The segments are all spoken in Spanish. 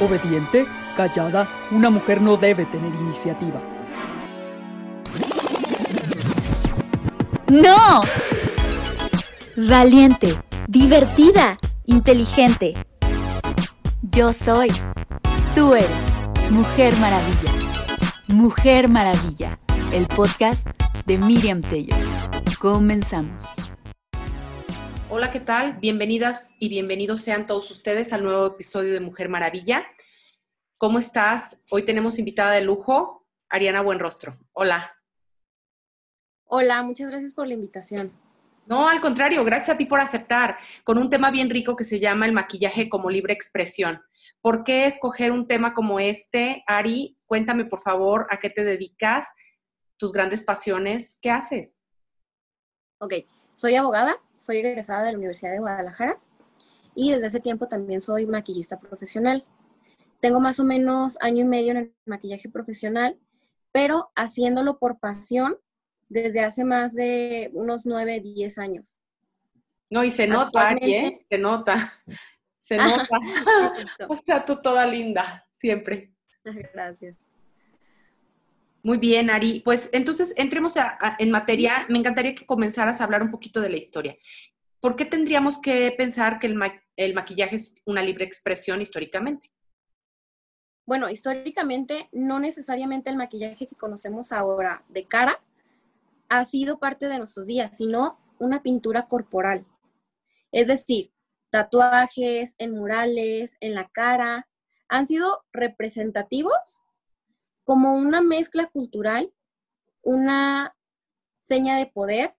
Obediente, callada, una mujer no debe tener iniciativa. ¡No! Valiente, divertida, inteligente. Yo soy. Tú eres. Mujer Maravilla. Mujer Maravilla. El podcast de Miriam Tello. Comenzamos. Hola, ¿qué tal? Bienvenidas y bienvenidos sean todos ustedes al nuevo episodio de Mujer Maravilla. ¿Cómo estás? Hoy tenemos invitada de lujo, Ariana Buenrostro. Hola. Hola, muchas gracias por la invitación. No, al contrario, gracias a ti por aceptar, con un tema bien rico que se llama el maquillaje como libre expresión. ¿Por qué escoger un tema como este? Ari, cuéntame por favor a qué te dedicas, tus grandes pasiones, ¿qué haces? Ok, soy abogada, soy egresada de la Universidad de Guadalajara y desde ese tiempo también soy maquillista profesional. Tengo más o menos año y medio en el maquillaje profesional, pero haciéndolo por pasión desde hace más de unos 9, 10 años. No, y se nota, ¿eh? Se nota. Se nota. o sea, tú toda linda, siempre. Gracias. Muy bien, Ari. Pues entonces entremos en materia. Me encantaría que comenzaras a hablar un poquito de la historia. ¿Por qué tendríamos que pensar que el, maquillaje es una libre expresión históricamente? Bueno, históricamente no necesariamente el maquillaje que conocemos ahora de cara ha sido parte de nuestros días, sino una pintura corporal. Es decir, tatuajes en murales, en la cara, han sido representativos como una mezcla cultural, una seña de poder,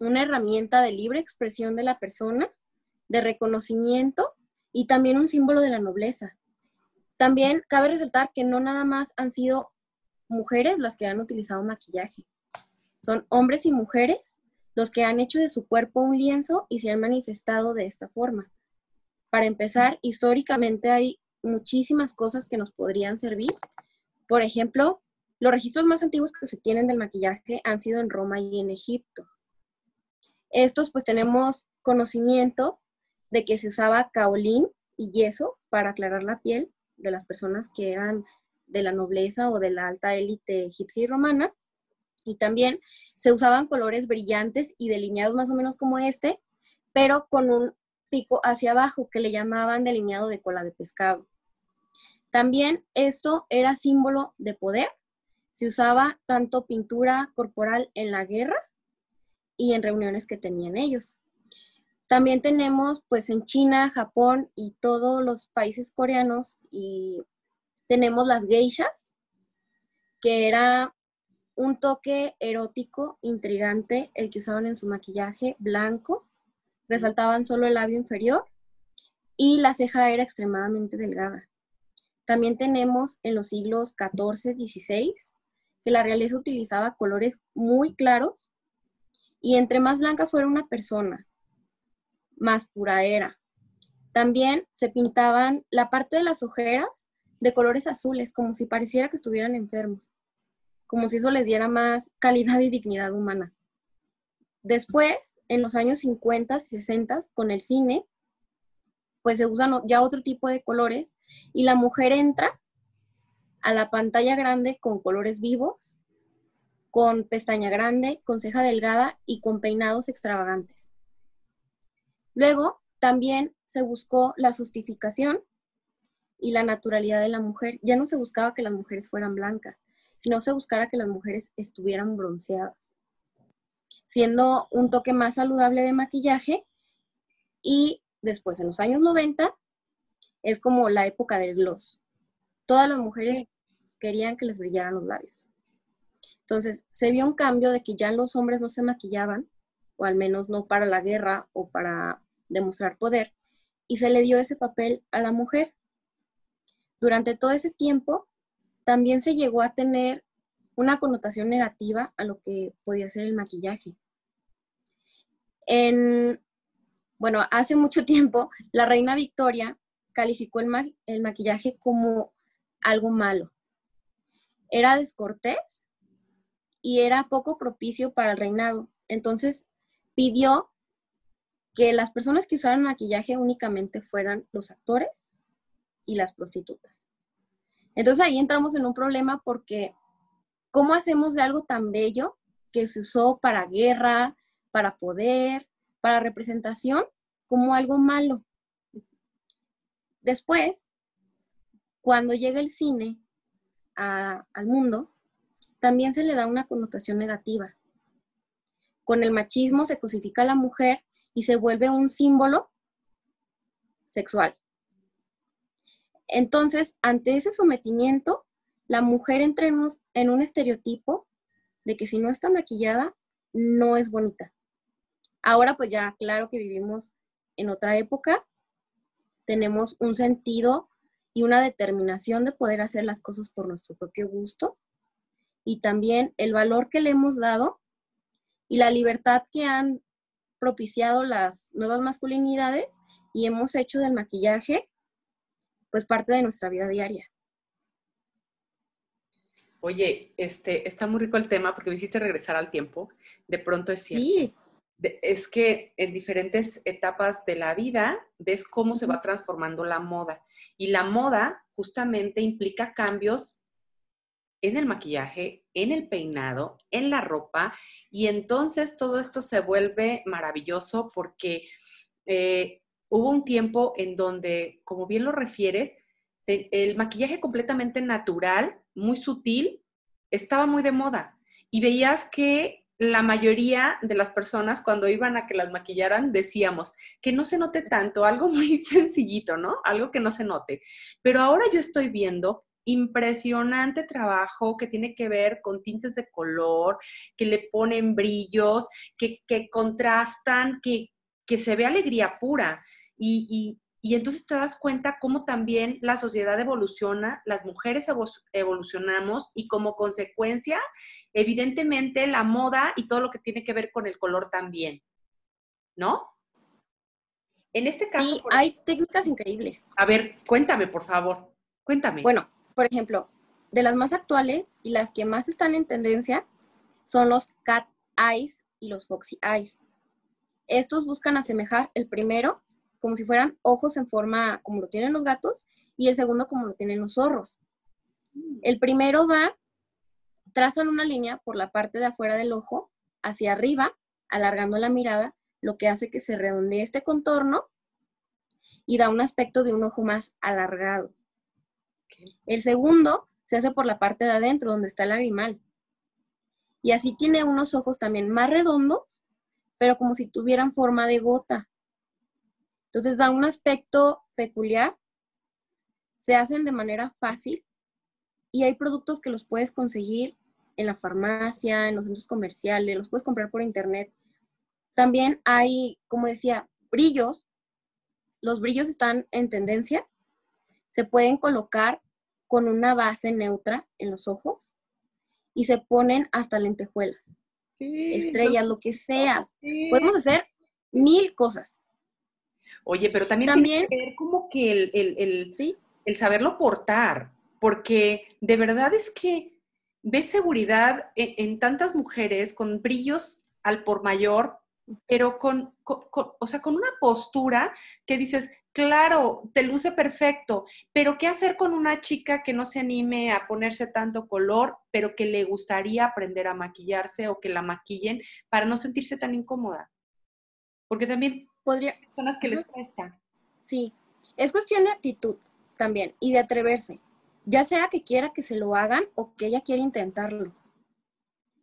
una herramienta de libre expresión de la persona, de reconocimiento y también un símbolo de la nobleza. También cabe resaltar que no nada más han sido mujeres las que han utilizado maquillaje. Son hombres y mujeres los que han hecho de su cuerpo un lienzo y se han manifestado de esta forma. Para empezar, históricamente hay muchísimas cosas que nos podrían servir, por ejemplo, los registros más antiguos que se tienen del maquillaje han sido en Roma y en Egipto. Estos pues tenemos conocimiento de que se usaba caolín y yeso para aclarar la piel de las personas que eran de la nobleza o de la alta élite egipcia y romana. Y también se usaban colores brillantes y delineados más o menos como este, pero con un pico hacia abajo que le llamaban delineado de cola de pescado. También esto era símbolo de poder. Se usaba tanto pintura corporal en la guerra y en reuniones que tenían ellos. También tenemos pues en China, Japón y todos los países coreanos y tenemos las geishas, que era un toque erótico, intrigante, el que usaban en su maquillaje blanco, resaltaban solo el labio inferior y la ceja era extremadamente delgada. También tenemos en los siglos XIV, XVI, que la realeza utilizaba colores muy claros y entre más blanca fuera una persona, más pura era. También se pintaban la parte de las ojeras de colores azules, como si pareciera que estuvieran enfermos, como si eso les diera más calidad y dignidad humana. Después, en los años 50 y 60, con el cine, pues se usan ya otro tipo de colores y la mujer entra a la pantalla grande con colores vivos, con pestaña grande, con ceja delgada y con peinados extravagantes. Luego, también se buscó la justificación y la naturalidad de la mujer. Ya no se buscaba que las mujeres fueran blancas, sino se buscara que las mujeres estuvieran bronceadas, siendo un toque más saludable de maquillaje y después, en los años 90, es como la época del gloss. Todas las mujeres querían que les brillaran los labios. Entonces, se vio un cambio de que ya los hombres no se maquillaban, o al menos no para la guerra o para demostrar poder, y se le dio ese papel a la mujer. Durante todo ese tiempo, también se llegó a tener una connotación negativa a lo que podía ser el maquillaje. En bueno, hace mucho tiempo la reina Victoria calificó el, maquillaje como algo malo. Era descortés y era poco propicio para el reinado. Entonces pidió que las personas que usaran maquillaje únicamente fueran los actores y las prostitutas. Entonces ahí entramos en un problema porque ¿cómo hacemos de algo tan bello que se usó para guerra, para poder, para representación, como algo malo? Después, cuando llega el cine al mundo, también se le da una connotación negativa. Con el machismo se cosifica a la mujer y se vuelve un símbolo sexual. Entonces, ante ese sometimiento, la mujer entra en un, en un estereotipo de que si no está maquillada, no es bonita. Ahora pues ya, claro que vivimos en otra época, tenemos un sentido y una determinación de poder hacer las cosas por nuestro propio gusto y también el valor que le hemos dado y la libertad que han propiciado las nuevas masculinidades y hemos hecho del maquillaje pues parte de nuestra vida diaria. Oye, este, está muy rico el tema porque me hiciste regresar al tiempo. De pronto es cierto. Sí. Es que en diferentes etapas de la vida ves cómo se va transformando la moda. Y la moda justamente implica cambios en el maquillaje, en el peinado, en la ropa, y entonces todo esto se vuelve maravilloso porque eh, hubo un tiempo en donde, como bien lo refieres, el maquillaje completamente natural, muy sutil, estaba muy de moda. Y veías que la mayoría de las personas cuando iban a que las maquillaran decíamos que no se note tanto, algo muy sencillito, ¿no? Algo que no se note. Pero ahora yo estoy viendo impresionante trabajo que tiene que ver con tintes de color, que le ponen brillos, que, contrastan, que, que, se ve alegría pura. Y, entonces te das cuenta cómo también la sociedad evoluciona, las mujeres evolucionamos y como consecuencia, evidentemente, la moda y todo lo que tiene que ver con el color también. ¿No? En este caso... Sí, hay técnicas increíbles. A ver, cuéntame, por favor. Cuéntame. Bueno, por ejemplo, de las más actuales y las que más están en tendencia son los cat eyes y los foxy eyes. Estos buscan asemejar el primero como si fueran ojos en forma como lo tienen los gatos y el segundo como lo tienen los zorros. El primero va, trazan una línea por la parte de afuera del ojo hacia arriba, alargando la mirada, lo que hace que se redondee este contorno y da un aspecto de un ojo más alargado. El segundo se hace por la parte de adentro, donde está el lagrimal. Y así tiene unos ojos también más redondos, pero como si tuvieran forma de gota. Entonces da un aspecto peculiar. Se hacen de manera fácil y hay productos que los puedes conseguir en la farmacia, en los centros comerciales, los puedes comprar por internet. También hay, como decía, brillos. Los brillos están en tendencia se pueden colocar con una base neutra en los ojos y se ponen hasta lentejuelas, estrellas, lo que seas. Podemos hacer mil cosas. Oye, pero también, también. tiene que ver como que el, el, saberlo portar, porque de verdad es que ves seguridad en, tantas mujeres con brillos al por mayor, pero con, o sea, con una postura que dices, Claro, te luce perfecto, pero ¿qué hacer con una chica que no se anime a ponerse tanto color, pero que le gustaría aprender a maquillarse o que la maquillen para no sentirse tan incómoda? Porque también podría personas que les cuesta. Sí, es cuestión de actitud también y de atreverse, ya sea que quiera que se lo hagan o que ella quiera intentarlo.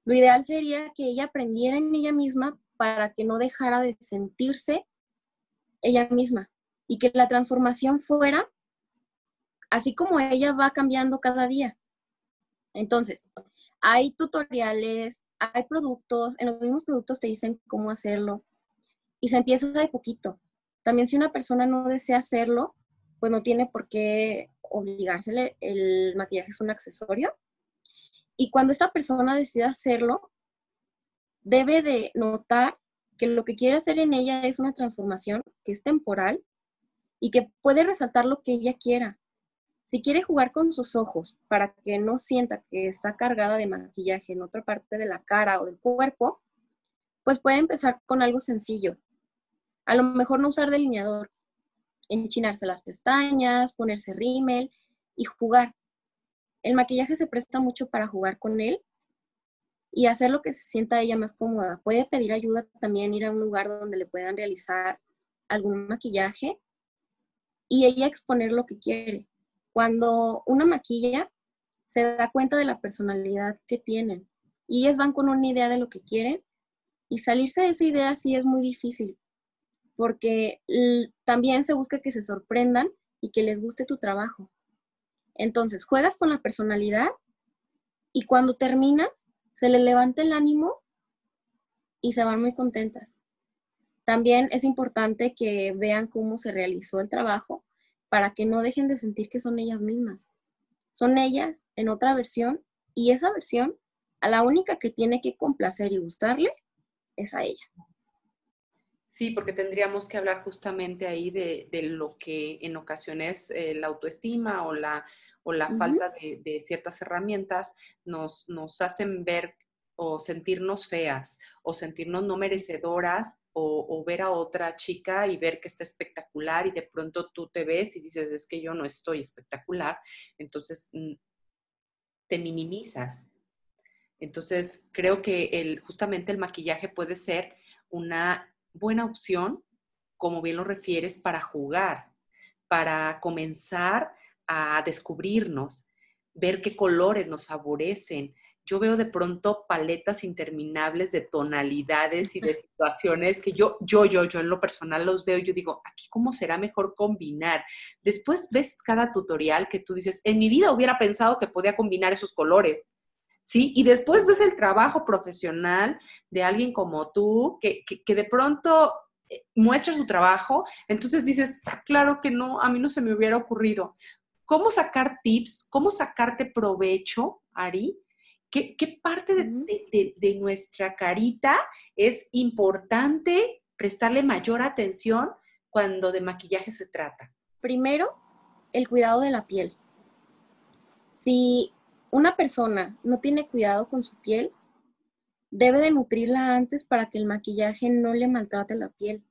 Lo ideal sería que ella aprendiera en ella misma para que no dejara de sentirse ella misma y que la transformación fuera así como ella va cambiando cada día. Entonces, hay tutoriales, hay productos, en los mismos productos te dicen cómo hacerlo y se empieza de poquito. También si una persona no desea hacerlo, pues no tiene por qué obligársele, el maquillaje es un accesorio. Y cuando esta persona decide hacerlo, debe de notar que lo que quiere hacer en ella es una transformación que es temporal y que puede resaltar lo que ella quiera. Si quiere jugar con sus ojos para que no sienta que está cargada de maquillaje en otra parte de la cara o del cuerpo, pues puede empezar con algo sencillo. A lo mejor no usar delineador. enchinarse las pestañas, ponerse rímel y jugar. El maquillaje se presta mucho para jugar con él y hacer lo que se sienta ella más cómoda. Puede pedir ayuda también, ir a un lugar donde le puedan realizar algún maquillaje y ella exponer lo que quiere. Cuando una maquilla se da cuenta de la personalidad que tienen y ellas van con una idea de lo que quieren y salirse de esa idea sí es muy difícil porque también se busca que se sorprendan y que les guste tu trabajo. Entonces, juegas con la personalidad y cuando terminas, se les levanta el ánimo y se van muy contentas. También es importante que vean cómo se realizó el trabajo para que no dejen de sentir que son ellas mismas. Son ellas en otra versión y esa versión a la única que tiene que complacer y gustarle es a ella. Sí, porque tendríamos que hablar justamente ahí de, lo que en ocasiones eh, la autoestima o la, o la falta de, ciertas herramientas nos, nos hacen ver o sentirnos feas o sentirnos no merecedoras o, ver a otra chica y ver que está espectacular y de pronto tú te ves y dices, es que yo no estoy espectacular, entonces mm, te minimizas. Entonces, creo que el, justamente el maquillaje puede ser una buena opción, como bien lo refieres, para jugar, para comenzar a descubrirnos, ver qué colores nos favorecen, yo veo de pronto paletas interminables de tonalidades y de situaciones que yo, yo, yo, yo en lo personal los veo yo digo, aquí cómo será mejor combinar. Después ves cada tutorial que tú dices, en mi vida hubiera pensado que podía combinar esos colores. ¿Sí? Y después ves el trabajo profesional de alguien como tú, que, que, de pronto eh, muestra su trabajo, entonces dices, claro que no, a mí no se me hubiera ocurrido. ¿Cómo sacar tips? ¿Cómo sacarte provecho, Ari, ¿Qué, parte de, nuestra carita es importante prestarle mayor atención cuando de maquillaje se trata? Primero, el cuidado de la piel. Si una persona no tiene cuidado con su piel, debe de nutrirla antes para que el maquillaje no le maltrate la piel,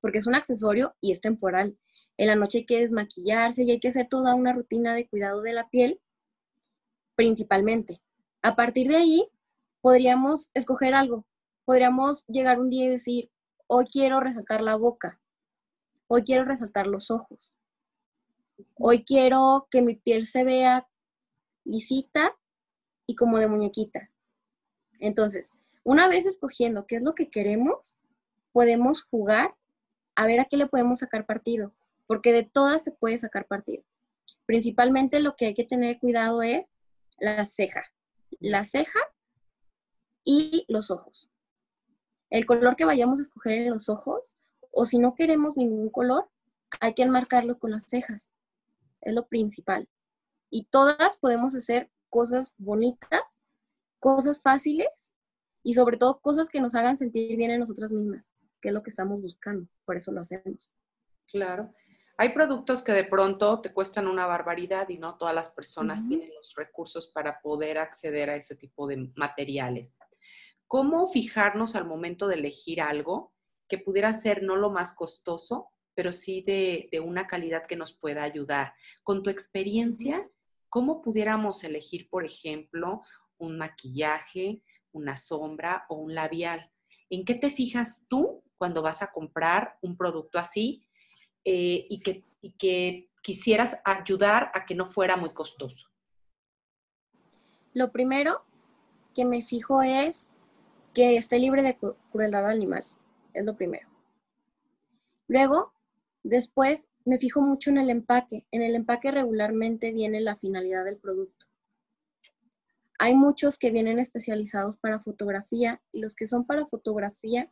porque es un accesorio y es temporal. En la noche hay que desmaquillarse y hay que hacer toda una rutina de cuidado de la piel, principalmente. A partir de ahí, podríamos escoger algo. Podríamos llegar un día y decir, hoy quiero resaltar la boca, hoy quiero resaltar los ojos, hoy quiero que mi piel se vea lisita y como de muñequita. Entonces, una vez escogiendo qué es lo que queremos, podemos jugar a ver a qué le podemos sacar partido, porque de todas se puede sacar partido. Principalmente lo que hay que tener cuidado es la ceja la ceja y los ojos. El color que vayamos a escoger en los ojos, o si no queremos ningún color, hay que enmarcarlo con las cejas. Es lo principal. Y todas podemos hacer cosas bonitas, cosas fáciles y sobre todo cosas que nos hagan sentir bien en nosotras mismas, que es lo que estamos buscando. Por eso lo hacemos. Claro. Hay productos que de pronto te cuestan una barbaridad y no todas las personas tienen los recursos para poder acceder a ese tipo de materiales. ¿Cómo fijarnos al momento de elegir algo que pudiera ser no lo más costoso, pero sí de, una calidad que nos pueda ayudar? Con tu experiencia, ¿cómo pudiéramos elegir, por ejemplo, un maquillaje, una sombra o un labial? ¿En qué te fijas tú cuando vas a comprar un producto así eh, y, que, que quisieras ayudar a que no fuera muy costoso? Lo primero que me fijo es que esté libre de crueldad animal. Es lo primero. Luego, después, me fijo mucho en el empaque. En el empaque regularmente viene la finalidad del producto. Hay muchos que vienen especializados para fotografía y los que son para fotografía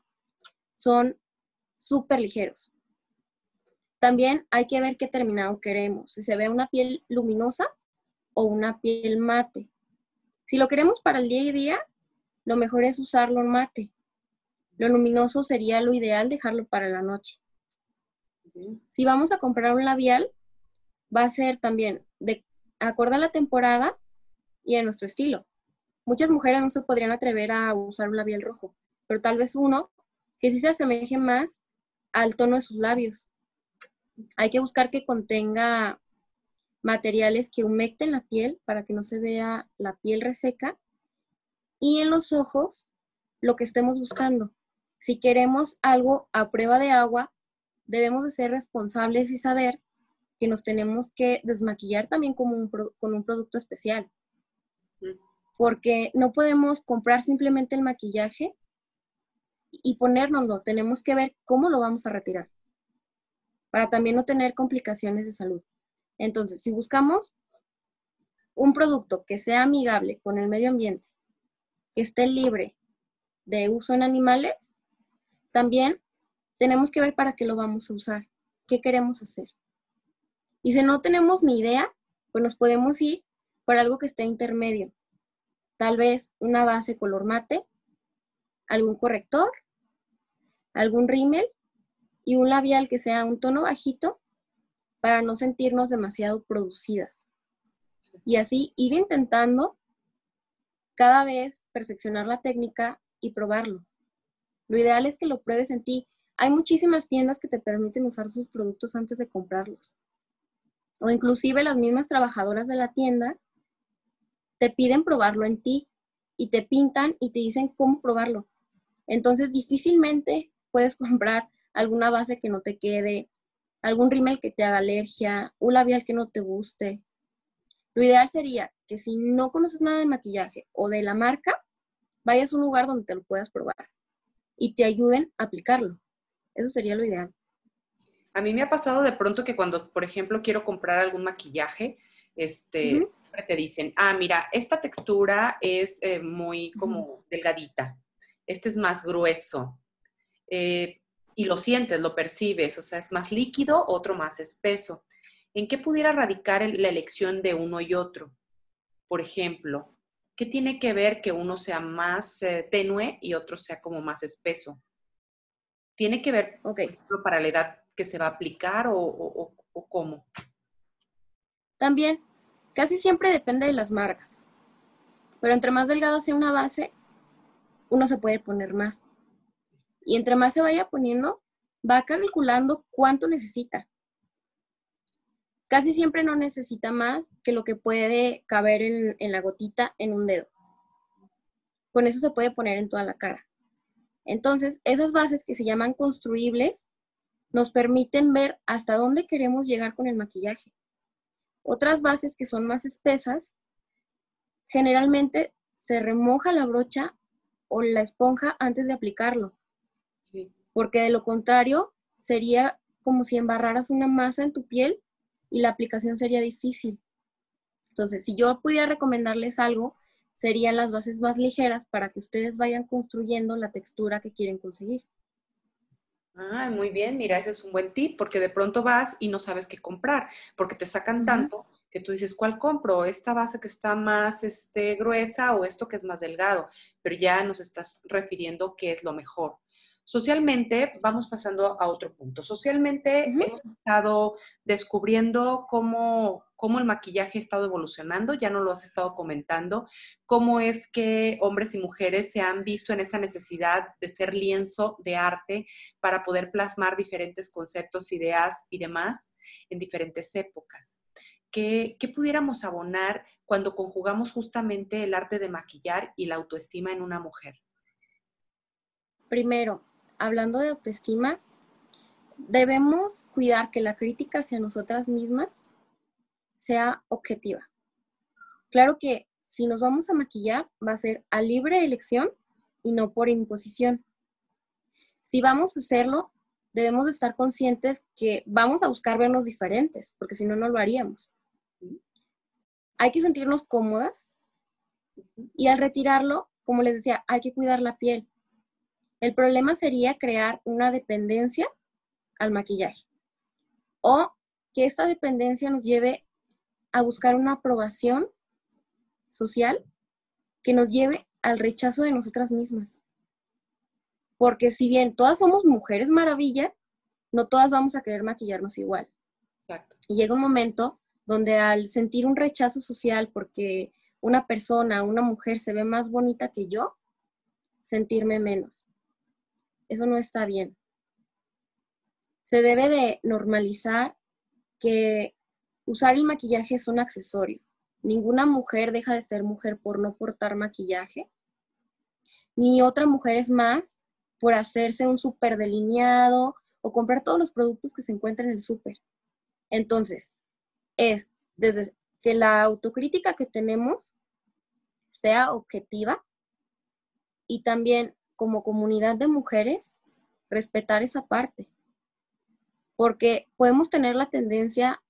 son súper ligeros. También hay que ver qué terminado queremos, si se ve una piel luminosa o una piel mate. Si lo queremos para el día y día, lo mejor es usarlo en mate. Lo luminoso sería lo ideal dejarlo para la noche. Si vamos a comprar un labial, va a ser también de acuerdo a la temporada y a nuestro estilo. Muchas mujeres no se podrían atrever a usar un labial rojo, pero tal vez uno que sí se asemeje más al tono de sus labios. Hay que buscar que contenga materiales que humecten la piel para que no se vea la piel reseca. Y en los ojos, lo que estemos buscando. Si queremos algo a prueba de agua, debemos de ser responsables y saber que nos tenemos que desmaquillar también con un, con un producto especial. Porque no podemos comprar simplemente el maquillaje y ponérnoslo. Tenemos que ver cómo lo vamos a retirar para también no tener complicaciones de salud. Entonces, si buscamos un producto que sea amigable con el medio ambiente, que esté libre de uso en animales, también tenemos que ver para qué lo vamos a usar, qué queremos hacer. Y si no tenemos ni idea, pues nos podemos ir por algo que esté intermedio. Tal vez una base color mate, algún corrector, algún rímel y un labial que sea un tono bajito para no sentirnos demasiado producidas. Y así ir intentando cada vez perfeccionar la técnica y probarlo. Lo ideal es que lo pruebes en ti. Hay muchísimas tiendas que te permiten usar sus productos antes de comprarlos. O inclusive las mismas trabajadoras de la tienda te piden probarlo en ti y te pintan y te dicen cómo probarlo. Entonces difícilmente puedes comprar alguna base que no te quede, algún rímel que te haga alergia, un labial que no te guste. Lo ideal sería que si no conoces nada de maquillaje o de la marca, vayas a un lugar donde te lo puedas probar y te ayuden a aplicarlo. Eso sería lo ideal. A mí me ha pasado de pronto que cuando, por ejemplo, quiero comprar algún maquillaje, este, te dicen, ah, mira, esta textura es eh, muy como delgadita, este es más grueso. Eh, y lo sientes, lo percibes, o sea, es más líquido, otro más espeso. ¿En qué pudiera radicar la elección de uno y otro? Por ejemplo, ¿qué tiene que ver que uno sea más eh, tenue y otro sea como más espeso? ¿Tiene que ver, para la edad que se va a aplicar o, o cómo? También, casi siempre depende de las marcas. Pero entre más delgado sea una base, uno se puede poner más. Y entre más se vaya poniendo, va calculando cuánto necesita. Casi siempre no necesita más que lo que puede caber en, la gotita en un dedo. Con eso se puede poner en toda la cara. Entonces, esas bases que se llaman construibles nos permiten ver hasta dónde queremos llegar con el maquillaje. Otras bases que son más espesas, generalmente se remoja la brocha o la esponja antes de aplicarlo porque de lo contrario sería como si embarraras una masa en tu piel y la aplicación sería difícil. Entonces, si yo pudiera recomendarles algo, serían las bases más ligeras para que ustedes vayan construyendo la textura que quieren conseguir. Ah, muy bien, mira, ese es un buen tip, porque de pronto vas y no sabes qué comprar, porque te sacan tanto que tú dices, ¿cuál compro? ¿Esta base que está más este, gruesa o esto que es más delgado? Pero ya nos estás refiriendo qué es lo mejor. Socialmente, vamos pasando a otro punto. Socialmente hemos estado descubriendo cómo, cómo el maquillaje ha estado evolucionando, ya no lo has estado comentando, cómo es que hombres y mujeres se han visto en esa necesidad de ser lienzo de arte para poder plasmar diferentes conceptos, ideas y demás en diferentes épocas. ¿Qué, ¿Qué pudiéramos abonar cuando conjugamos justamente el arte de maquillar y la autoestima en una mujer? Primero, hablando de autoestima, debemos cuidar que la crítica hacia nosotras mismas sea objetiva. Claro que si nos vamos a maquillar va a ser a libre elección y no por imposición. Si vamos a hacerlo, debemos estar conscientes que vamos a buscar vernos diferentes, porque si no, no lo haríamos. Hay que sentirnos cómodas y al retirarlo, como les decía, hay que cuidar la piel. El problema sería crear una dependencia al maquillaje o que esta dependencia nos lleve a buscar una aprobación social que nos lleve al rechazo de nosotras mismas. Porque si bien todas somos mujeres maravilla, no todas vamos a querer maquillarnos igual. Y llega un momento donde al sentir un rechazo social porque una persona, una mujer se ve más bonita que yo, sentirme menos. Eso no está bien. se debe de normalizar que usar el maquillaje es un accesorio. Ninguna mujer deja de ser mujer por no portar maquillaje, ni otra mujer es más por hacerse un súper delineado o comprar todos los productos que se encuentran en el súper. Entonces, es desde que la autocrítica que tenemos sea objetiva y también como comunidad de mujeres respetar esa parte. Porque podemos tener la tendencia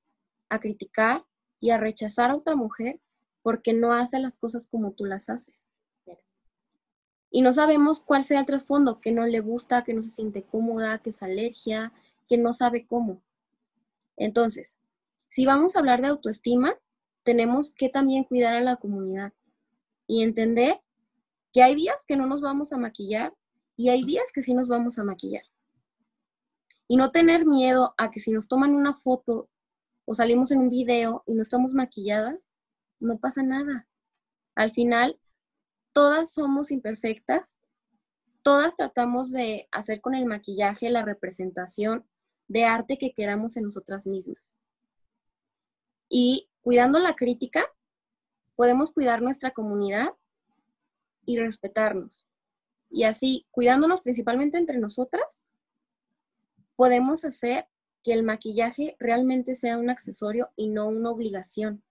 a criticar y a rechazar a otra mujer porque no hace las cosas como tú las haces. Y no sabemos cuál sea el trasfondo, que no le gusta, que no se siente cómoda, que es alergia, que no sabe cómo. Entonces, si vamos a hablar de autoestima, tenemos que también cuidar a la comunidad y entender que hay días que no nos vamos a maquillar y hay días que sí nos vamos a maquillar. Y no tener miedo a que si nos toman una foto o salimos en un video y no estamos maquilladas, no pasa nada. Al final, todas somos imperfectas, todas tratamos de hacer con el maquillaje la representación de arte que queramos en nosotras mismas. Y cuidando la crítica, podemos cuidar nuestra comunidad y respetarnos. Y así, cuidándonos principalmente entre nosotras, podemos hacer que el maquillaje realmente sea un accesorio y no una obligación.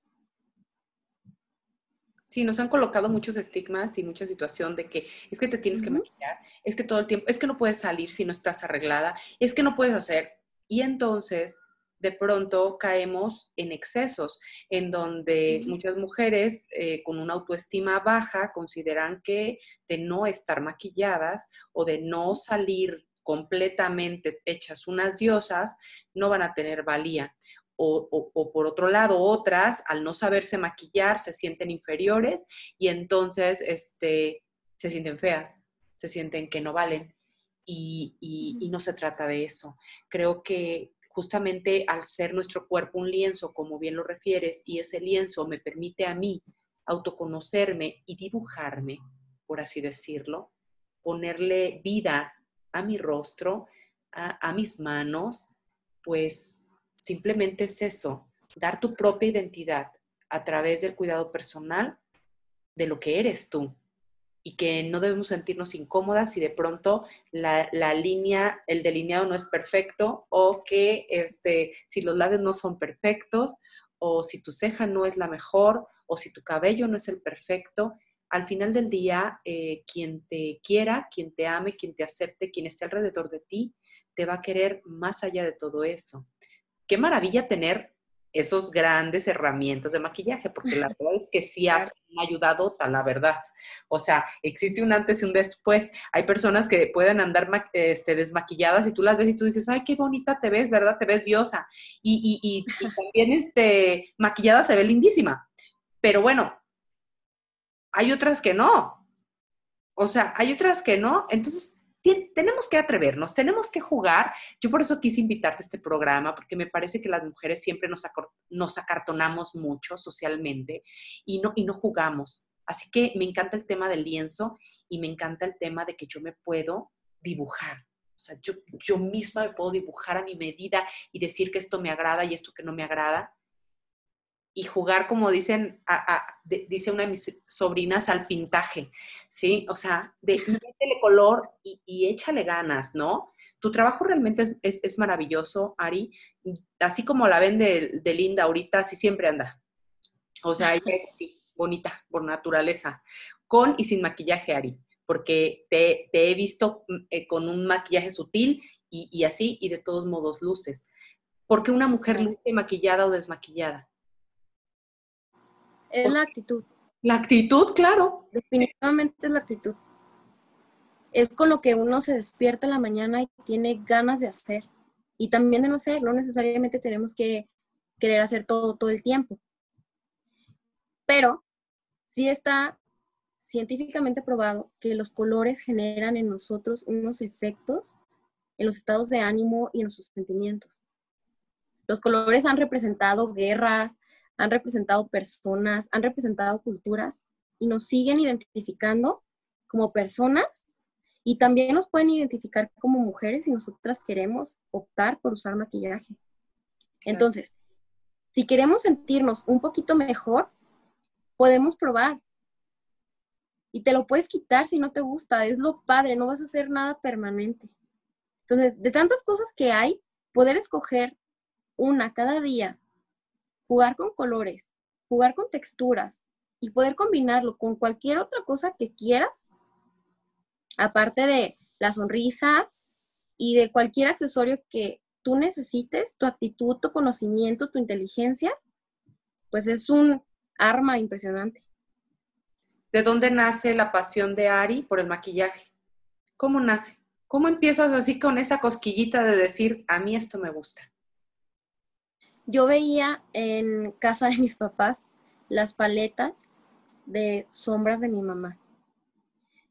Sí, nos han colocado muchos estigmas y mucha situación de que es que te tienes que maquillar, es que todo el tiempo, es que no puedes salir si no estás arreglada, es que no puedes hacer. Y entonces, de pronto caemos en excesos, en donde muchas mujeres eh, con una autoestima baja consideran que de no estar maquilladas o de no salir completamente hechas unas diosas, no van a tener valía. O, por otro lado, otras, al no saberse maquillar, se sienten inferiores y entonces este, se sienten feas, se sienten que no valen. Y, y, no se trata de eso. Creo que justamente al ser nuestro cuerpo un lienzo, como bien lo refieres, y ese lienzo me permite a mí autoconocerme y dibujarme, por así decirlo, ponerle vida a mi rostro, a, mis manos, pues simplemente es eso, dar tu propia identidad a través del cuidado personal de lo que eres tú y que no debemos sentirnos incómodas si de pronto la, línea, el delineado no es perfecto o que este, si los labios no son perfectos o si tu ceja no es la mejor o si tu cabello no es el perfecto al final del día, eh, quien te quiera, quien te ame, quien te acepte, quien esté alrededor de ti, te va a querer más allá de todo eso. Qué maravilla tener esos grandes herramientas de maquillaje, porque la verdad es que sí han ayudado, tal la verdad. O sea, existe un antes y un después. Hay personas que pueden andar este, desmaquilladas y tú las ves y tú dices, ay, qué bonita te ves, ¿verdad? Te ves diosa. Y, y, y también este, maquillada se ve lindísima. Pero bueno, hay otras que no. O sea, hay otras que no. Entonces, tenemos que atrevernos, tenemos que jugar. Yo por eso quise invitarte a este programa, porque me parece que las mujeres siempre nos, acartonamos mucho socialmente y no, y no jugamos. Así que me encanta el tema del lienzo y me encanta el tema de que yo me puedo dibujar. O sea, yo, yo misma me puedo dibujar a mi medida y decir que esto me agrada y esto que no me agrada y jugar, como dicen, dice una de mis sobrinas, al pintaje, ¿sí? O sea, de métele color y, échale ganas, ¿no? Tu trabajo realmente es, maravilloso, Ari. Así como la ven de, Linda ahorita, así siempre anda. O sea, ella es así, bonita, por naturaleza. Con y sin maquillaje, Ari, porque te, he visto mm, eh, con un maquillaje sutil y, y así, y de todos modos luces. ¿Por qué una mujer luce maquillada o desmaquillada? Es la actitud. La actitud, claro. Definitivamente es la actitud. Es con lo que uno se despierta en la mañana y tiene ganas de hacer. Y también de no ser, no necesariamente tenemos que querer hacer todo todo el tiempo. Pero sí está científicamente probado que los colores generan en nosotros unos efectos en los estados de ánimo y en los sentimientos. Los colores han representado guerras, han representado personas, han representado culturas y nos siguen identificando como personas Y también nos pueden identificar como mujeres si nosotras queremos optar por usar maquillaje. Entonces, si queremos sentirnos un poquito mejor, podemos probar. Y te lo puedes quitar si no te gusta, es lo padre, no vas a hacer nada permanente. Entonces, de tantas cosas que hay, poder escoger una cada día, jugar con colores, jugar con texturas y poder combinarlo con cualquier otra cosa que quieras, aparte de la sonrisa y de cualquier accesorio que tú necesites, tu actitud, tu conocimiento, tu inteligencia, pues es un arma impresionante. ¿De dónde nace la pasión de Ari por el maquillaje? ¿Cómo nace? ¿Cómo empiezas así con esa cosquillita de decir, a mí esto me gusta? Yo veía en casa de mis papás las paletas de sombras de mi mamá.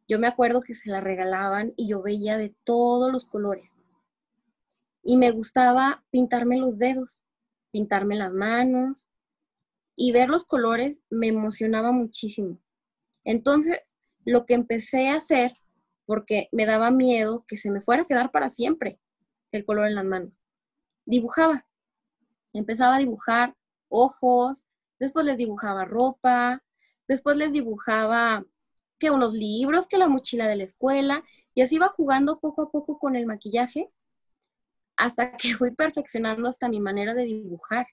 Yo me acuerdo que se las regalaban y yo veía de todos los colores. Y me gustaba pintarme los dedos, pintarme las manos y ver los colores me emocionaba muchísimo. Entonces, lo que empecé a hacer, porque me daba miedo que se me fuera a quedar para siempre el color en las manos, dibujaba. Empezaba a dibujar ojos, después les dibujaba ropa, después les dibujaba que unos libros, que la mochila de la escuela, y así iba jugando poco a poco con el maquillaje hasta que fui perfeccionando hasta mi manera de dibujar.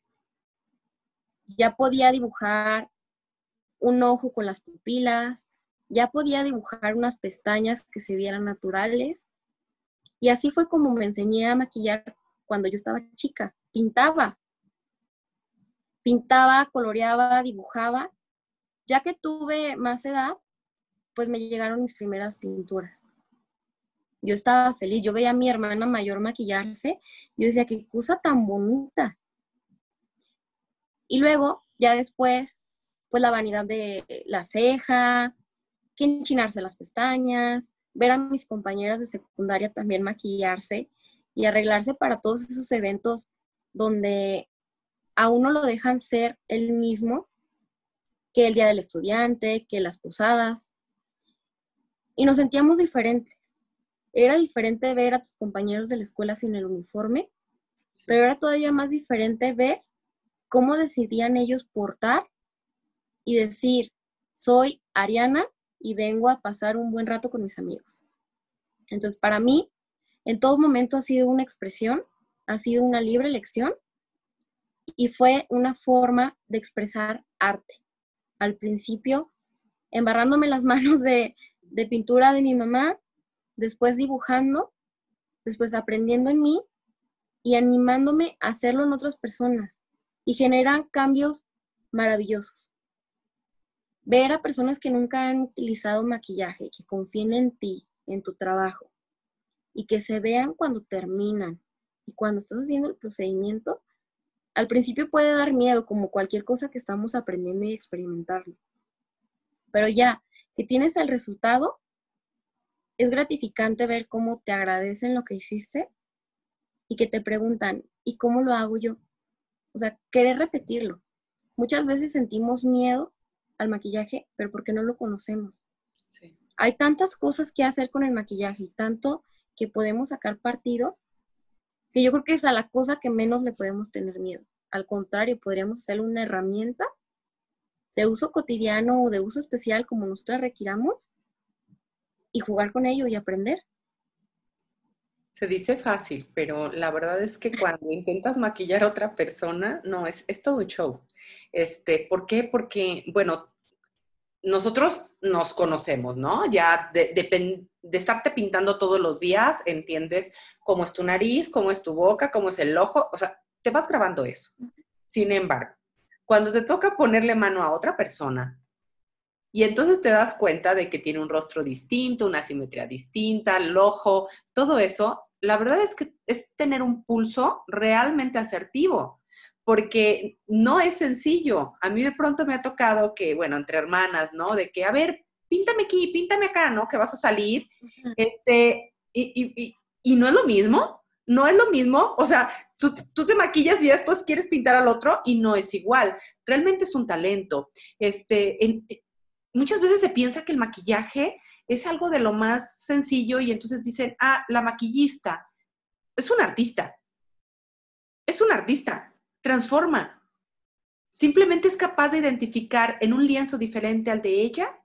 Ya podía dibujar un ojo con las pupilas, ya podía dibujar unas pestañas que se vieran naturales. Y así fue como me enseñé a maquillar cuando yo estaba chica. Pintaba. Pintaba, coloreaba, dibujaba. Ya que tuve más edad, pues me llegaron mis primeras pinturas. Yo estaba feliz, yo veía a mi hermana mayor maquillarse, yo decía, qué cosa tan bonita. Y luego, ya después, pues la vanidad de la ceja, que enchinarse las pestañas, ver a mis compañeras de secundaria también maquillarse y arreglarse para todos esos eventos donde a uno lo dejan ser el mismo que el día del estudiante, que las posadas. Y nos sentíamos diferentes. Era diferente ver a tus compañeros de la escuela sin el uniforme, pero era todavía más diferente ver cómo decidían ellos portar y decir, soy Ariana y vengo a pasar un buen rato con mis amigos. Entonces, para mí, en todo momento ha sido una expresión, ha sido una libre elección y fue una forma de expresar arte. Al principio, embarrándome las manos de, de pintura de mi mamá, después dibujando, después aprendiendo en mí y animándome a hacerlo en otras personas y generan cambios maravillosos. Ver a personas que nunca han utilizado maquillaje, que confíen en ti, en tu trabajo y que se vean cuando terminan y cuando estás haciendo el procedimiento, al principio puede dar miedo, como cualquier cosa que estamos aprendiendo y experimentarlo. Pero ya que tienes el resultado, es gratificante ver cómo te agradecen lo que hiciste y que te preguntan, ¿y cómo lo hago yo? O sea, querer repetirlo. Muchas veces sentimos miedo al maquillaje, pero porque no lo conocemos. Hay tantas cosas que hacer con el maquillaje y tanto que podemos sacar partido, yo creo que es a la cosa que menos le podemos tener miedo. Al contrario, podríamos hacer una herramienta de uso cotidiano o de uso especial como nosotras requiramos y jugar con ello y aprender. Se dice fácil, pero la verdad es que cuando intentas maquillar a otra persona, no, es, es todo un show. Este, ¿Por qué? Porque, bueno, nosotros nos conocemos, ¿no? Ya de, de, estarte pintando todos los días, entiendes cómo es tu nariz, cómo es tu boca, cómo es el ojo, o sea, te vas grabando eso. Sin embargo, cuando te toca ponerle mano a otra persona, y entonces te das cuenta de que tiene un rostro distinto, una simetría distinta, el ojo, todo eso, la verdad es que es tener un pulso realmente asertivo, porque no es sencillo. A mí de pronto me ha tocado que, bueno, entre hermanas, ¿no? De que, a ver, píntame aquí, píntame acá, ¿no? Que vas a salir. Este, y, no es lo mismo, no es lo mismo. O sea, tú, tú, te maquillas y después quieres pintar al otro y no es igual. Realmente es un talento. Este, muchas veces se piensa que el maquillaje es algo de lo más sencillo y entonces dicen, ah, la maquillista es un artista, es un artista, transforma. Simplemente es capaz de identificar en un lienzo diferente al de ella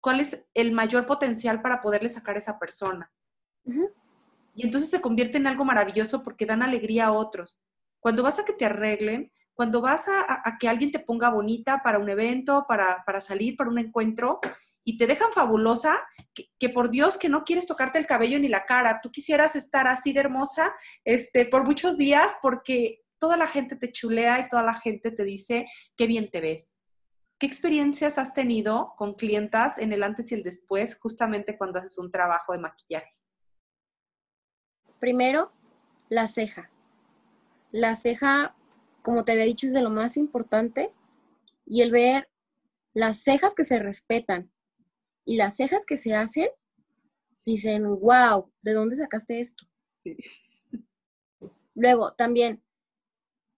cuál es el mayor potencial para poderle sacar a esa persona. Y entonces se convierte en algo maravilloso porque dan alegría a otros. Cuando vas a que te arreglen, cuando vas a, que alguien te ponga bonita para un evento, para, salir, para un encuentro, y te dejan fabulosa, que, por Dios que no quieres tocarte el cabello ni la cara, tú quisieras estar así de hermosa este, por muchos días porque toda la gente te chulea y toda la gente te dice qué bien te ves. ¿Qué experiencias has tenido con clientas en el antes y el después, justamente cuando haces un trabajo de maquillaje? Primero, la ceja. La ceja, como te había dicho, es de lo más importante. Y el ver las cejas que se respetan y las cejas que se hacen, dicen, wow, ¿de dónde sacaste esto? Luego, también,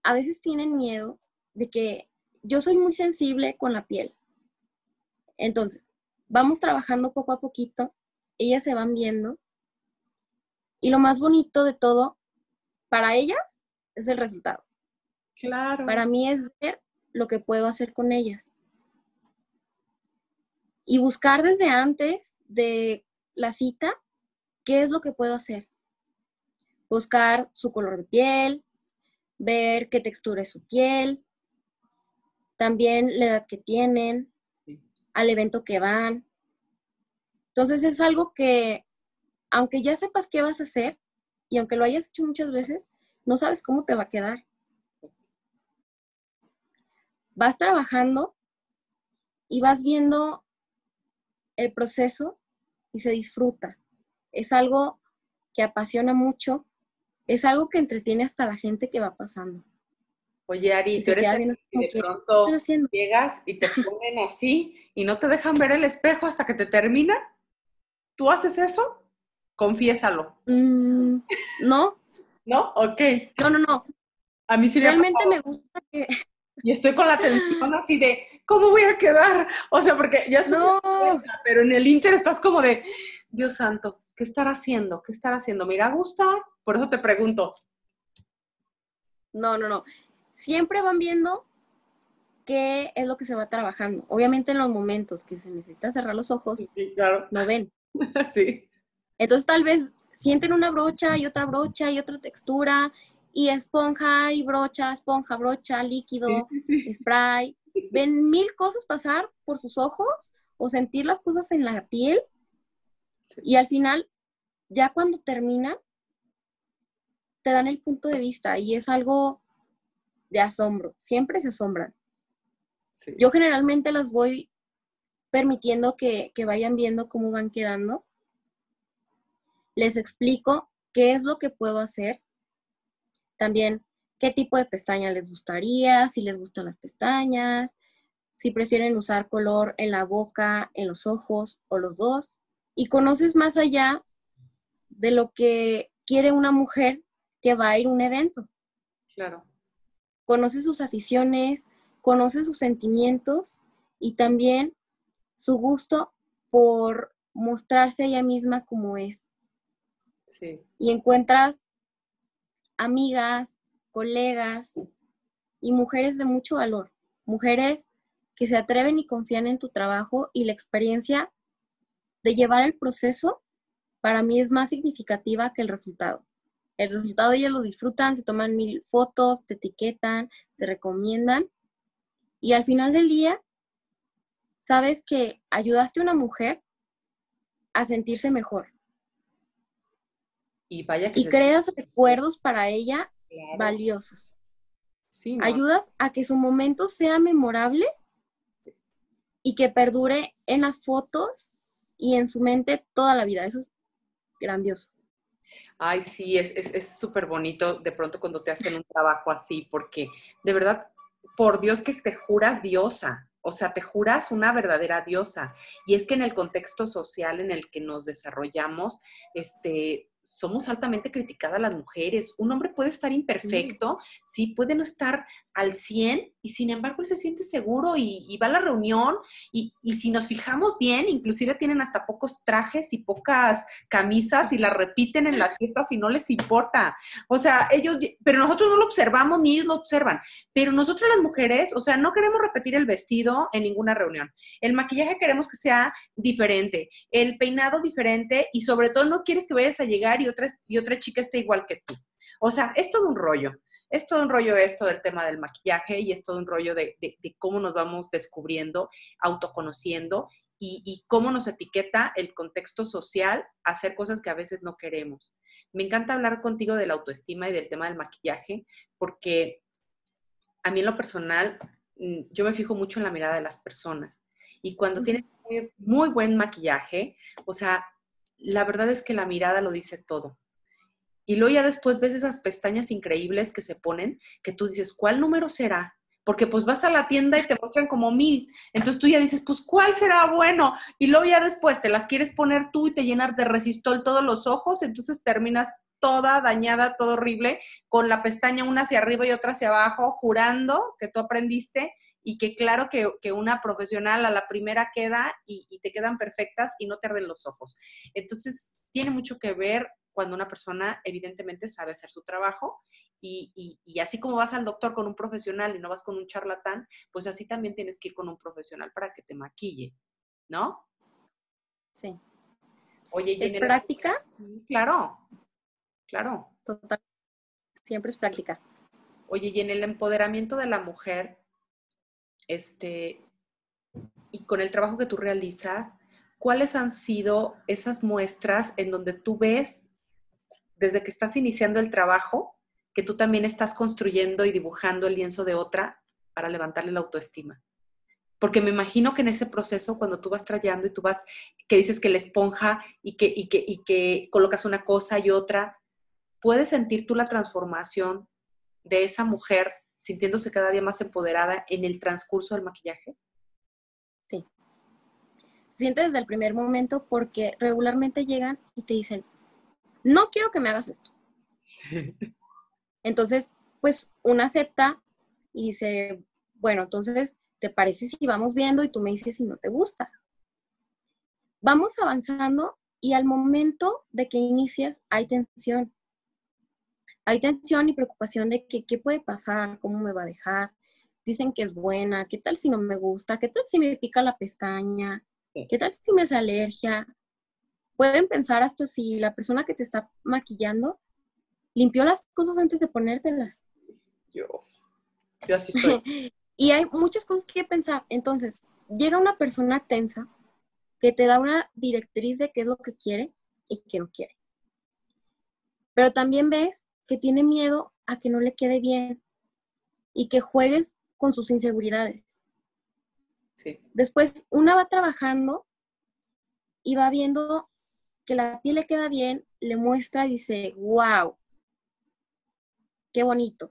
a veces tienen miedo de que yo soy muy sensible con la piel. Entonces, vamos trabajando poco a poquito, ellas se van viendo. Y lo más bonito de todo, para ellas, es el resultado. Claro. Para mí es ver lo que puedo hacer con ellas. Y buscar desde antes de la cita qué es lo que puedo hacer. Buscar su color de piel, ver qué textura es su piel, también la edad que tienen, al evento que van. Entonces es algo que, aunque ya sepas qué vas a hacer y aunque lo hayas hecho muchas veces, no sabes cómo te va a quedar. Vas trabajando y vas viendo el proceso y se disfruta. Es algo que apasiona mucho, es algo que entretiene hasta la gente que va pasando. Oye, Ari, tú eres de pronto llegas y te ponen así y no te dejan ver el espejo hasta que te termina. ¿Tú haces eso? Confiésalo. Mm, no. ¿No? Ok. No, no, no. A mí sí Realmente me, gusta que... Y estoy con la tensión así de, ¿cómo voy a quedar? O sea, porque ya no. pero en el Inter estás como de, Dios santo, ¿qué estar haciendo? ¿Qué estar haciendo? ¿Me irá a gustar? Por eso te pregunto. No, no, no siempre van viendo qué es lo que se va trabajando. Obviamente en los momentos que se necesita cerrar los ojos, no ven. sí. Entonces tal vez sienten una brocha y otra brocha y otra textura y esponja y brocha, esponja, brocha, líquido, spray. Ven mil cosas pasar por sus ojos o sentir las cosas en la piel y al final, ya cuando termina, te dan el punto de vista y es algo de asombro, siempre se asombran. Yo generalmente las voy permitiendo que, que vayan viendo cómo van quedando. Les explico qué es lo que puedo hacer. También qué tipo de pestaña les gustaría, si les gustan las pestañas, si prefieren usar color en la boca, en los ojos o los dos. Y conoces más allá de lo que quiere una mujer que va a ir a un evento. Claro conoce sus aficiones, conoce sus sentimientos y también su gusto por mostrarse ella misma como es. Y encuentras amigas, colegas y mujeres de mucho valor, mujeres que se atreven y confían en tu trabajo y la experiencia de llevar el proceso para mí es más significativa que el resultado el resultado ellos lo disfrutan, se toman mil fotos, te etiquetan, te recomiendan y al final del día sabes que ayudaste a una mujer a sentirse mejor. Y vaya y creas recuerdos para ella valiosos. Ayudas a que su momento sea memorable y que perdure en las fotos y en su mente toda la vida. Eso es grandioso. Ay, sí, es súper bonito de pronto cuando te hacen un trabajo así, porque de verdad, por Dios que te juras diosa, o sea, te juras una verdadera diosa. Y es que en el contexto social en el que nos desarrollamos, este, somos altamente criticadas las mujeres. Un hombre puede estar imperfecto, sí, puede no estar al 100 y sin embargo él se siente seguro y, va a la reunión y, si nos fijamos bien, inclusive tienen hasta pocos trajes y pocas camisas y las repiten en las fiestas y no les importa. O sea, ellos, pero nosotros no lo observamos ni ellos lo observan. Pero nosotros las mujeres, o sea, no queremos repetir el vestido en ninguna reunión. El maquillaje queremos que sea diferente, el peinado diferente y sobre todo no quieres que vayas a llegar y otra, y otra chica esté igual que tú. O sea, es todo un rollo. Es todo un rollo esto del tema del maquillaje y es todo un rollo de, cómo nos vamos descubriendo, autoconociendo y, y, cómo nos etiqueta el contexto social a hacer cosas que a veces no queremos. Me encanta hablar contigo de la autoestima y del tema del maquillaje porque a mí en lo personal mm, yo me fijo mucho en la mirada de las personas y cuando tienen muy buen maquillaje, o sea, la verdad es que la mirada lo dice todo. Y luego ya después ves esas pestañas increíbles que se ponen, que tú dices, ¿cuál número será? Porque pues vas a la tienda y te muestran como mil. Entonces tú ya dices, pues ¿cuál será bueno? Y luego ya después te las quieres poner tú y te llenas de resistol todos los ojos, entonces terminas toda dañada, todo horrible, con la pestaña una hacia arriba y otra hacia abajo, jurando que tú aprendiste y que claro que, una profesional a la primera queda y, y, te quedan perfectas y no te arden los ojos. Entonces, tiene mucho que ver cuando una persona evidentemente sabe hacer su trabajo y, así como vas al doctor con un profesional y no vas con un charlatán, pues así también tienes que ir con un profesional para que te maquille, ¿no? Sí. Oye, ¿es práctica? Claro, claro. Total. Siempre es práctica. Oye, y en el empoderamiento de la mujer, este, y con el trabajo que tú realizas, ¿cuáles han sido esas muestras en donde tú ves, desde que estás iniciando el trabajo, que tú también estás construyendo y dibujando el lienzo de otra para levantarle la autoestima? Porque me imagino que en ese proceso, cuando tú vas trayendo y tú vas, que dices que la esponja y que, y que, y que colocas una cosa y otra, puedes sentir tú la transformación de esa mujer sintiéndose cada día más empoderada en el transcurso del maquillaje? Sí. Se siente desde el primer momento porque regularmente llegan y te dicen, no quiero que me hagas esto. Entonces, pues una acepta y dice, bueno, entonces, ¿te parece si vamos viendo y tú me dices si no te gusta? Vamos avanzando y al momento de que inicias hay tensión hay tensión y preocupación de que qué puede pasar, cómo me va a dejar. Dicen que es buena, qué tal si no me gusta, qué tal si me pica la pestaña, qué tal si me hace alergia. Pueden pensar hasta si la persona que te está maquillando limpió las cosas antes de ponértelas. Yo, yo así soy. y hay muchas cosas que pensar. Entonces, llega una persona tensa que te da una directriz de qué es lo que quiere y qué no quiere. Pero también ves que tiene miedo a que no le quede bien y que juegues con sus inseguridades. Después, una va trabajando y va viendo que la piel le queda bien, le muestra y dice, wow, qué bonito.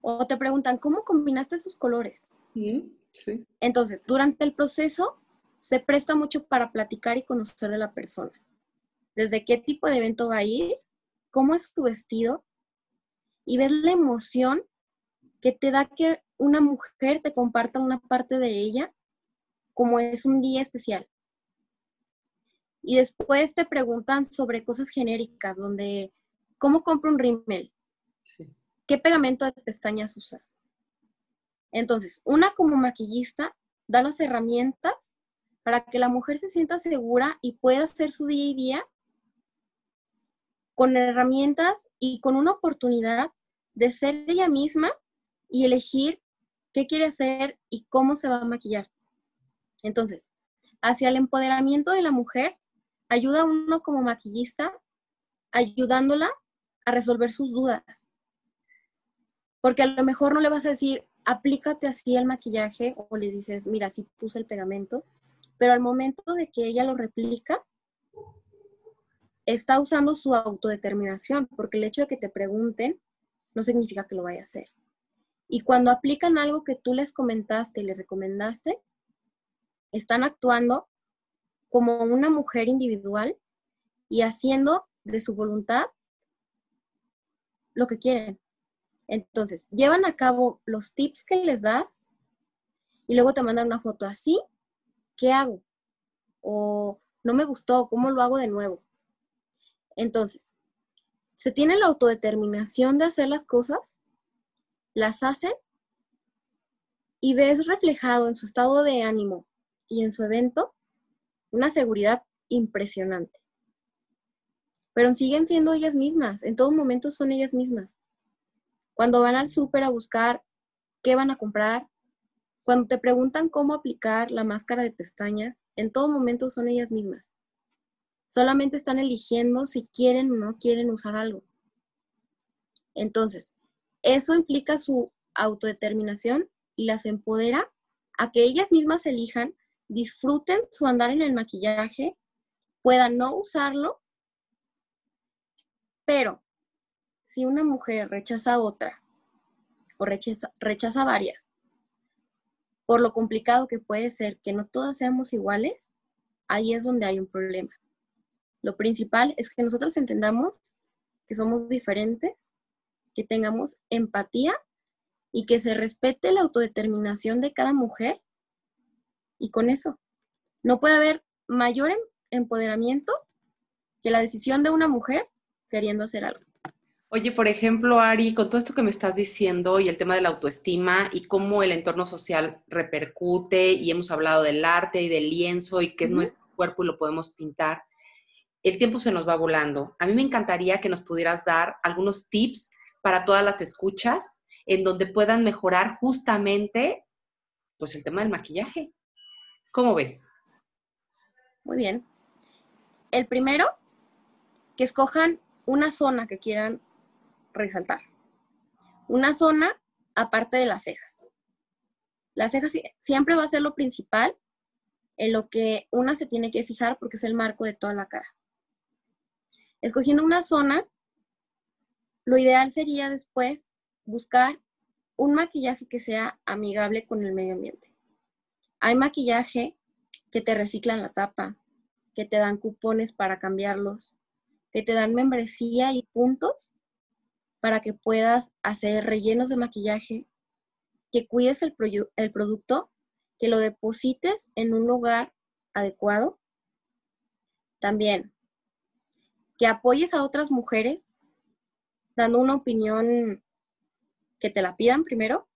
O te preguntan, ¿cómo combinaste sus colores? Entonces, durante el proceso se presta mucho para platicar y conocer de la persona. Desde qué tipo de evento va a ir, cómo es tu vestido y ves la emoción que te da que una mujer te comparta una parte de ella como es un día especial. Y después te preguntan sobre cosas genéricas, donde, ¿cómo compro un rímel? ¿Qué pegamento de pestañas usas? Entonces, una como maquillista da las herramientas para que la mujer se sienta segura y pueda hacer su día y día con herramientas y con una oportunidad de ser ella misma y elegir qué quiere hacer y cómo se va a maquillar. Entonces, hacia el empoderamiento de la mujer, ayuda a uno como maquillista ayudándola a resolver sus dudas. Porque a lo mejor no le vas a decir, aplícate así el maquillaje o le dices, mira, sí puse el pegamento, pero al momento de que ella lo replica, está usando su autodeterminación, porque el hecho de que te pregunten no significa que lo vaya a hacer. Y cuando aplican algo que tú les comentaste y le recomendaste, están actuando como una mujer individual y haciendo de su voluntad lo que quieren. Entonces, llevan a cabo los tips que les das y luego te mandan una foto así, ¿qué hago? O no me gustó, ¿cómo lo hago de nuevo? Entonces, se tiene la autodeterminación de hacer las cosas, las hacen y ves reflejado en su estado de ánimo y en su evento una seguridad impresionante. Pero siguen siendo ellas mismas, en todo momento son ellas mismas. Cuando van al súper a buscar qué van a comprar, cuando te preguntan cómo aplicar la máscara de pestañas, en todo momento son ellas mismas. Solamente están eligiendo si quieren o no quieren usar algo. Entonces, eso implica su autodeterminación y las empodera a que ellas mismas elijan, disfruten su andar en el maquillaje, puedan no usarlo, pero si una mujer rechaza a otra o rechaza, rechaza varias, por lo complicado que puede ser que no todas seamos iguales, ahí es donde hay un problema. Lo principal es que nosotros entendamos que somos diferentes, que tengamos empatía y que se respete la autodeterminación de cada mujer. Y con eso, no puede haber mayor em-, empoderamiento que la decisión de una mujer queriendo hacer algo. Oye, por ejemplo, Ari, con todo esto que me estás diciendo y el tema de la autoestima y cómo el entorno social repercute, y hemos hablado del arte y del lienzo y que es nuestro cuerpo y lo podemos pintar, el tiempo se nos va volando. A mí me encantaría que nos pudieras dar algunos tips para todas las escuchas en donde puedan mejorar justamente pues el tema del maquillaje. ¿Cómo ves? Muy bien. El primero, que escojan una zona que quieran resaltar. Una zona aparte de las cejas. Las cejas siempre va a ser lo principal en lo que una se tiene que fijar porque es el marco de toda la cara. Escogiendo una zona, lo ideal sería después buscar un maquillaje que sea amigable con el medio ambiente. Hay maquillaje que te reciclan la tapa, que te dan cupones para cambiarlos, que te dan membresía y puntos para que puedas hacer rellenos de maquillaje, que cuides el, producto, que lo deposites en un lugar adecuado. También, apoyes a otras mujeres dando una opinión que te la pidan primero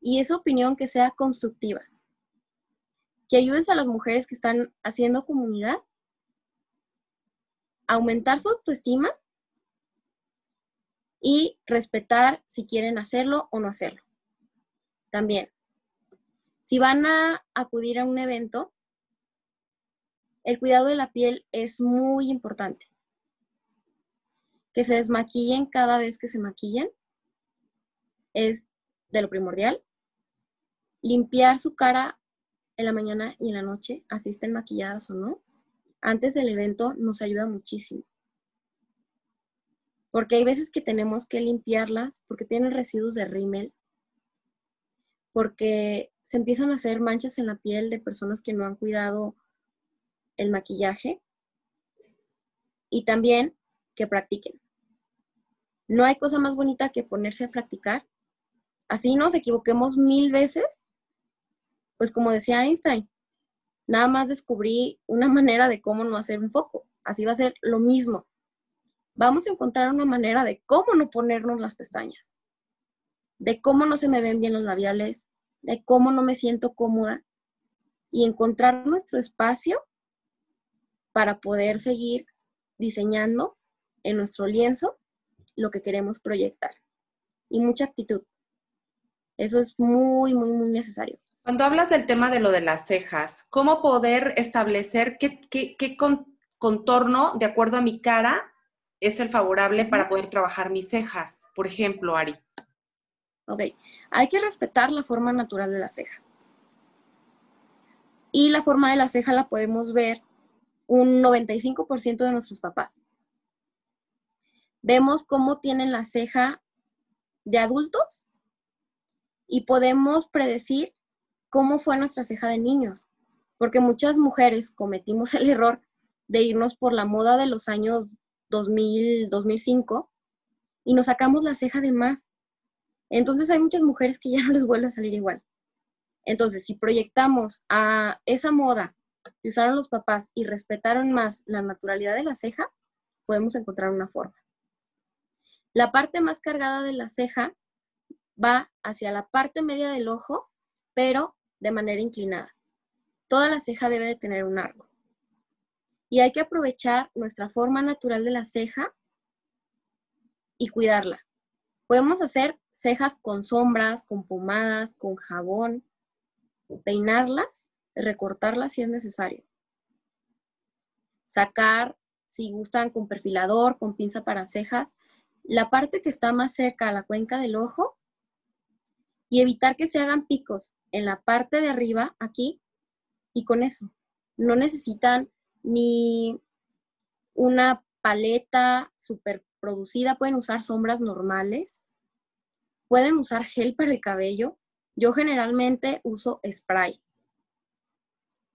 y esa opinión que sea constructiva. Que ayudes a las mujeres que están haciendo comunidad a aumentar su autoestima y respetar si quieren hacerlo o no hacerlo. También, si van a acudir a un evento, el cuidado de la piel es muy importante. Que se desmaquillen cada vez que se maquillan es de lo primordial. Limpiar su cara en la mañana y en la noche, así estén maquilladas o no, antes del evento nos ayuda muchísimo porque hay veces que tenemos que limpiarlas porque tienen residuos de rímel, porque se empiezan a hacer manchas en la piel de personas que no han cuidado el maquillaje y también que practiquen. No hay cosa más bonita que ponerse a practicar. Así nos equivoquemos mil veces, pues como decía Einstein, nada más descubrí una manera de cómo no hacer un foco. Así va a ser lo mismo vamos a encontrar una manera de cómo no ponernos las pestañas, de cómo no se me ven bien los labiales, de cómo no me siento cómoda y encontrar nuestro espacio para poder seguir diseñando en nuestro lienzo lo que queremos proyectar. Y mucha actitud. Eso es muy, muy, muy necesario. Cuando hablas del tema de lo de las cejas, ¿cómo poder establecer qué, qué contorno, de acuerdo a mi cara, es el favorable para poder trabajar mis cejas, por ejemplo, Ari? Ok, hay que respetar la forma natural de la ceja. Y la forma de la ceja la podemos ver un 95% de nuestros papás. Vemos cómo tienen la ceja de adultos y podemos predecir cómo fue nuestra ceja de niños, porque muchas mujeres cometimos el error de irnos por la moda de los años 2000, 2005 y nos sacamos la ceja de más. Entonces hay muchas mujeres que ya no les vuelve a salir igual. Entonces, si proyectamos a esa moda que usaron los papás y respetaron más la naturalidad de la ceja, podemos encontrar una forma. La parte más cargada de la ceja va hacia la parte media del ojo, pero de manera inclinada. Toda la ceja debe de tener un arco. Y hay que aprovechar nuestra forma natural de la ceja y cuidarla. Podemos hacer cejas con sombras, con pomadas, con jabón, peinarlas, recortarlas si es necesario. Sacar, si gustan, con perfilador, con pinza para cejas, la parte que está más cerca a la cuenca del ojo y evitar que se hagan picos en la parte de arriba, aquí, y con eso. No necesitan ni una paleta super producida, pueden usar sombras normales, pueden usar gel para el cabello. Yo generalmente uso spray.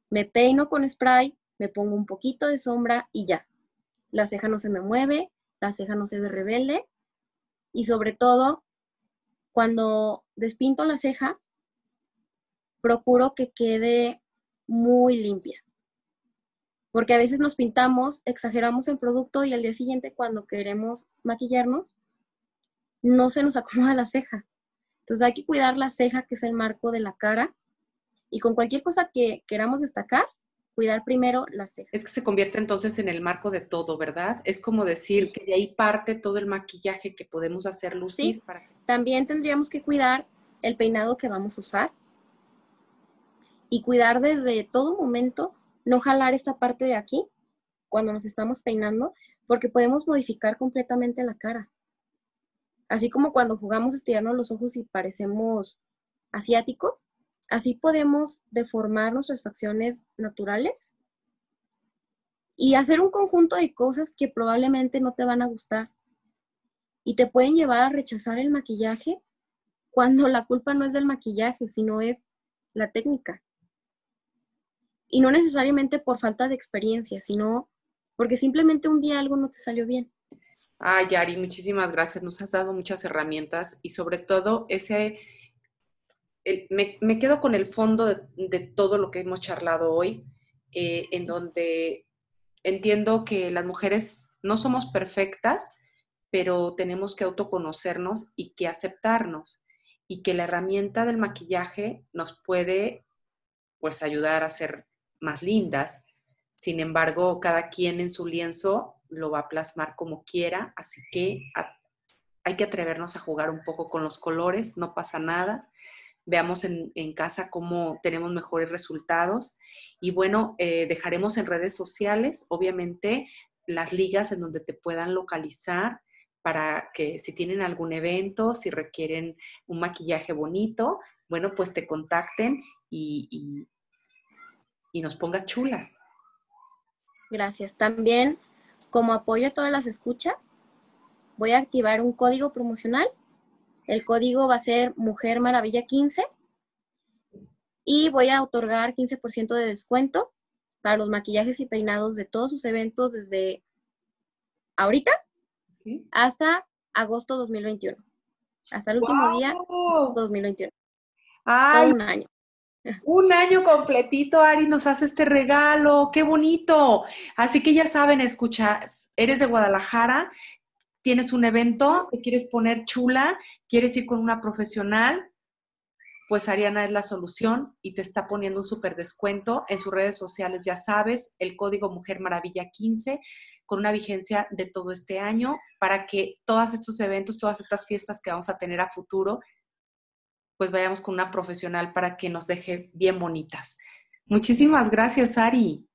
Me peino con spray, me pongo un poquito de sombra y ya. La ceja no se me mueve, la ceja no se ve rebelde y sobre todo cuando despinto la ceja, procuro que quede muy limpia. Porque a veces nos pintamos, exageramos el producto y al día siguiente cuando queremos maquillarnos, no se nos acomoda la ceja. Entonces hay que cuidar la ceja, que es el marco de la cara. Y con cualquier cosa que queramos destacar, cuidar primero la ceja. Es que se convierte entonces en el marco de todo, ¿verdad? Es como decir que de ahí parte todo el maquillaje que podemos hacer lucir. Para... También tendríamos que cuidar el peinado que vamos a usar y cuidar desde todo momento, no jalar esta parte de aquí cuando nos estamos peinando, porque podemos modificar completamente la cara. Así como cuando jugamos estirarnos los ojos y parecemos asiáticos, Así podemos deformar nuestras facciones naturales y hacer un conjunto de cosas que probablemente no te van a gustar y te pueden llevar a rechazar el maquillaje cuando la culpa no es del maquillaje, sino es la técnica. Y no necesariamente por falta de experiencia, sino porque simplemente un día algo no te salió bien. Ay, Yari, muchísimas gracias. Nos has dado muchas herramientas y sobre todo ese me, quedo con el fondo de, todo lo que hemos charlado hoy, eh, en donde entiendo que las mujeres no somos perfectas, pero tenemos que autoconocernos y que aceptarnos y que la herramienta del maquillaje nos puede pues ayudar a ser más lindas. Sin embargo, cada quien en su lienzo lo va a plasmar como quiera, así que hay que atrevernos a jugar un poco con los colores, no pasa nada veamos en, casa cómo tenemos mejores resultados. Y bueno, eh, dejaremos en redes sociales, obviamente, las ligas en donde te puedan localizar para que si tienen algún evento, si requieren un maquillaje bonito, bueno, pues te contacten y, y nos pongas chulas. Gracias. También, como apoyo a todas las escuchas, voy a activar un código promocional el código va a ser Mujer Maravilla 15 y voy a otorgar 15% de descuento para los maquillajes y peinados de todos sus eventos desde ahorita hasta agosto 2021. Hasta el último día 2021. Todo un año. Un año completito, Ari, nos hace este regalo, qué bonito. Así que ya saben, escuchas, eres de Guadalajara, tienes un evento, te quieres poner chula, quieres ir con una profesional, pues Ariana es la solución y te está poniendo un súper descuento en sus redes sociales, ya sabes, el código Mujer Maravilla 15 con una vigencia de todo este año para que todos estos eventos, todas estas fiestas que vamos a tener a futuro, pues vayamos con una profesional para que nos deje bien bonitas. Muchísimas gracias, Ari.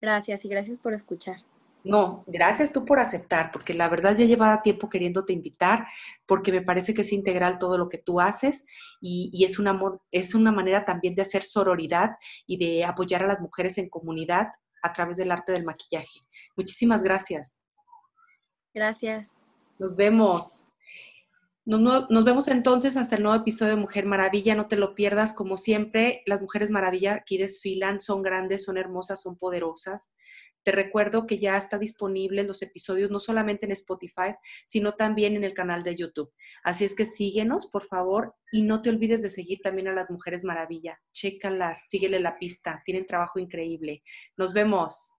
Gracias y gracias por escuchar. No, gracias tú por aceptar, porque la verdad ya llevaba tiempo queriéndote invitar, porque me parece que es integral todo lo que tú haces y, es, un amor, es una manera también de hacer sororidad y de apoyar a las mujeres en comunidad a través del arte del maquillaje. Muchísimas gracias. Gracias. Nos vemos. Nos, nos, vemos entonces hasta el nuevo episodio de Mujer Maravilla. No te lo pierdas. Como siempre, las Mujeres Maravilla aquí desfilan, son grandes, son hermosas, son poderosas Te recuerdo que ya está disponible los episodios no solamente en Spotify, sino también en el canal de YouTube. Así es que síguenos, por favor, y no te olvides de seguir también a las Mujeres Maravilla. Chécalas, síguele la pista, tienen trabajo increíble. Nos vemos.